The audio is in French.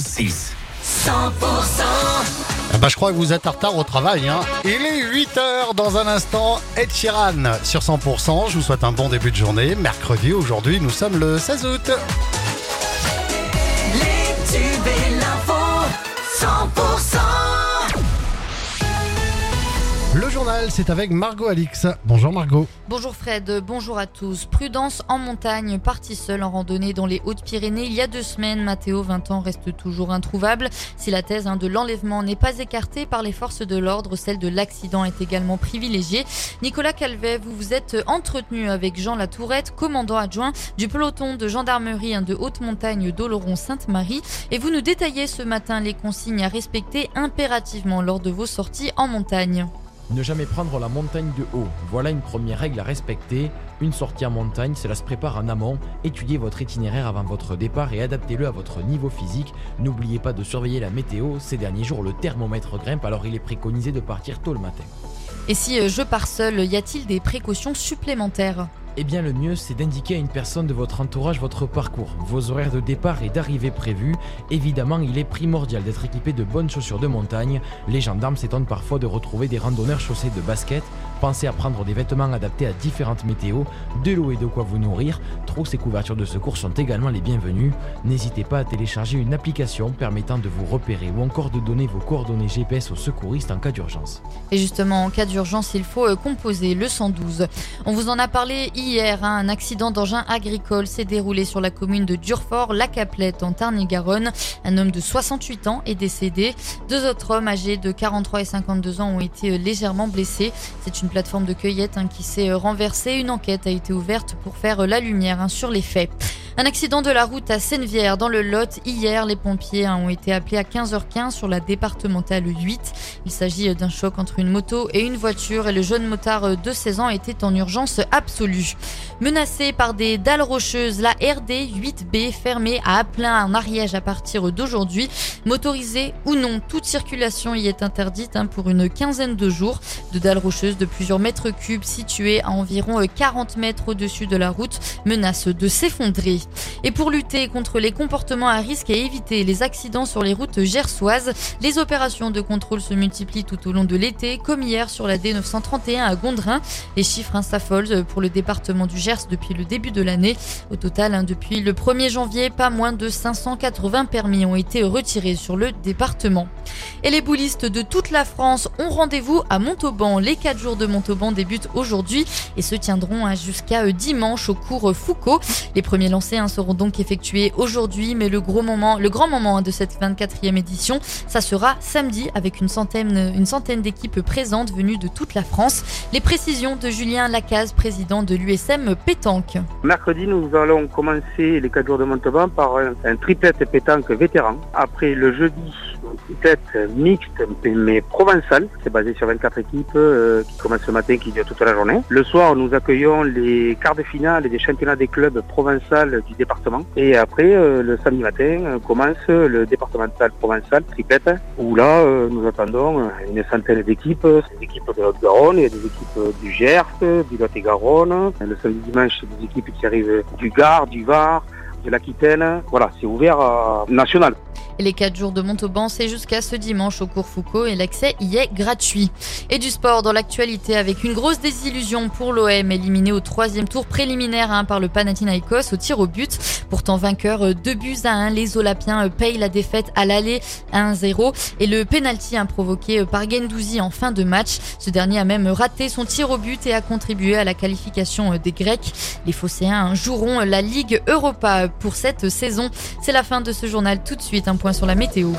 6. 100% Ah bah, je crois que vous êtes en retard au travail. Hein. Il est 8h dans un instant. Ed Sheeran sur 100%. Je vous souhaite un bon début de journée. Mercredi, aujourd'hui, nous sommes le 16 août. Les tubes et C'est avec Margot Alix. Bonjour Margot. Bonjour Fred, bonjour à tous. Prudence en montagne, parti seul en randonnée dans les Hautes-Pyrénées il y a deux semaines. Mathéo, 20 ans, reste toujours introuvable. Si la thèse hein, de l'enlèvement n'est pas écartée par les forces de l'ordre, celle de l'accident est également privilégiée. Nicolas Calvet, vous vous êtes entretenu avec Jean Latourette, commandant adjoint du peloton de gendarmerie hein, de haute montagne d'Oloron-Sainte-Marie. Et vous nous détaillez ce matin les consignes à respecter impérativement lors de vos sorties en montagne. Ne jamais prendre la montagne de haut. Voilà une première règle à respecter. Une sortie en montagne, cela se prépare en amont. Étudiez votre itinéraire avant votre départ et adaptez-le à votre niveau physique. N'oubliez pas de surveiller la météo. Ces derniers jours, le thermomètre grimpe, alors il est préconisé de partir tôt le matin. Et si euh, je pars seul, y a-t-il des précautions supplémentaires? Eh bien, le mieux, c'est d'indiquer à une personne de votre entourage votre parcours, vos horaires de départ et d'arrivée prévus. Évidemment, il est primordial d'être équipé de bonnes chaussures de montagne. Les gendarmes s'étonnent parfois de retrouver des randonneurs chaussés de baskets. Pensez à prendre des vêtements adaptés à différentes météos, de l'eau et de quoi vous nourrir. Trousses et couvertures de secours sont également les bienvenus. N'hésitez pas à télécharger une application permettant de vous repérer ou encore de donner vos coordonnées GPS aux secouristes en cas d'urgence. Et justement, en cas d'urgence, il faut euh, composer le 112. On vous en a parlé hier. hein, un accident d'engin agricole s'est déroulé sur la commune de Durfort, la Caplette, en Tarn-et-Garonne. Un homme de 68 ans est décédé. Deux autres hommes âgés de 43 et 52 ans ont été euh, légèrement blessés. C'est une plateforme de cueillette hein, qui s'est euh, renversée. Une enquête a été ouverte pour faire euh, la lumière hein, sur les faits. Un accident de la route à Sennevière dans le Lot. Hier, les pompiers ont été appelés à 15h15 sur la départementale 8. Il s'agit d'un choc entre une moto et une voiture et le jeune motard de 16 ans était en urgence absolue. Menacé par des dalles rocheuses, la RD 8B fermée à plein en Ariège à partir d'aujourd'hui. Motorisée ou non, toute circulation y est interdite hein, pour une quinzaine de jours. De dalles rocheuses de plusieurs mètres cubes situées à environ 40 mètres au-dessus de la route menacent de s'effondrer. Et pour lutter contre les comportements à risque et éviter les accidents sur les routes gersoises, les opérations de contrôle se multiplient tout au long de l'été, comme hier sur la D931 à Gondrin. Les chiffres hein, s'affolent pour le département du Gers depuis le début de l'année. Au total, hein, depuis le 1er janvier, pas moins de 580 permis ont été retirés sur le département. Et les boulistes de toute la France ont rendez-vous à Montauban. Les 4 jours de Montauban débutent aujourd'hui et se tiendront hein, jusqu'à euh, dimanche au cours Foucault. Les premiers lancers hein, seront donc effectués aujourd'hui, mais le gros moment, le grand moment hein, de cette 24e édition, ça sera samedi avec une centaine, une centaine d'équipes présentes venues de toute la France. Les précisions de Julien Lacaze, président de l'USM Pétanque. Mercredi, nous allons commencer les 4 jours de Montauban par un, un triplette pétanque vétéran. Après le jeudi, triplette mixte mais provençale. C'est basé sur 24 équipes euh, qui commencent ce matin, qui durent toute la journée. Le soir, nous accueillons les quarts de finale des championnats des clubs provençal du département. Et après, euh, le samedi matin, euh, commence le départemental provençal triplette, où là, euh, nous attendons une centaine d'équipes. Des équipes de Haute-Garonne, il y a des équipes du Gers, du Lot-et-Garonne. Le samedi dimanche, des équipes qui arrivent du Gard, du Var, de l'Aquitaine. Voilà, c'est ouvert à national. Les 4 jours de Montauban, c'est jusqu'à ce dimanche au cours Foucault et l'accès y est gratuit. Et du sport dans l'actualité avec une grosse désillusion pour l'OM, éliminé au troisième tour préliminaire hein, par le Panathinaikos au tir au but. Pourtant vainqueur 2 buts à 1, les Olapiens payent la défaite à l'aller 1-0 et le penalty hein, provoqué par Gendouzi en fin de match. Ce dernier a même raté son tir au but et a contribué à la qualification des Grecs. Les Phocéens joueront la Ligue Europa pour cette saison. C'est la fin de ce journal. Tout de suite, sur la météo.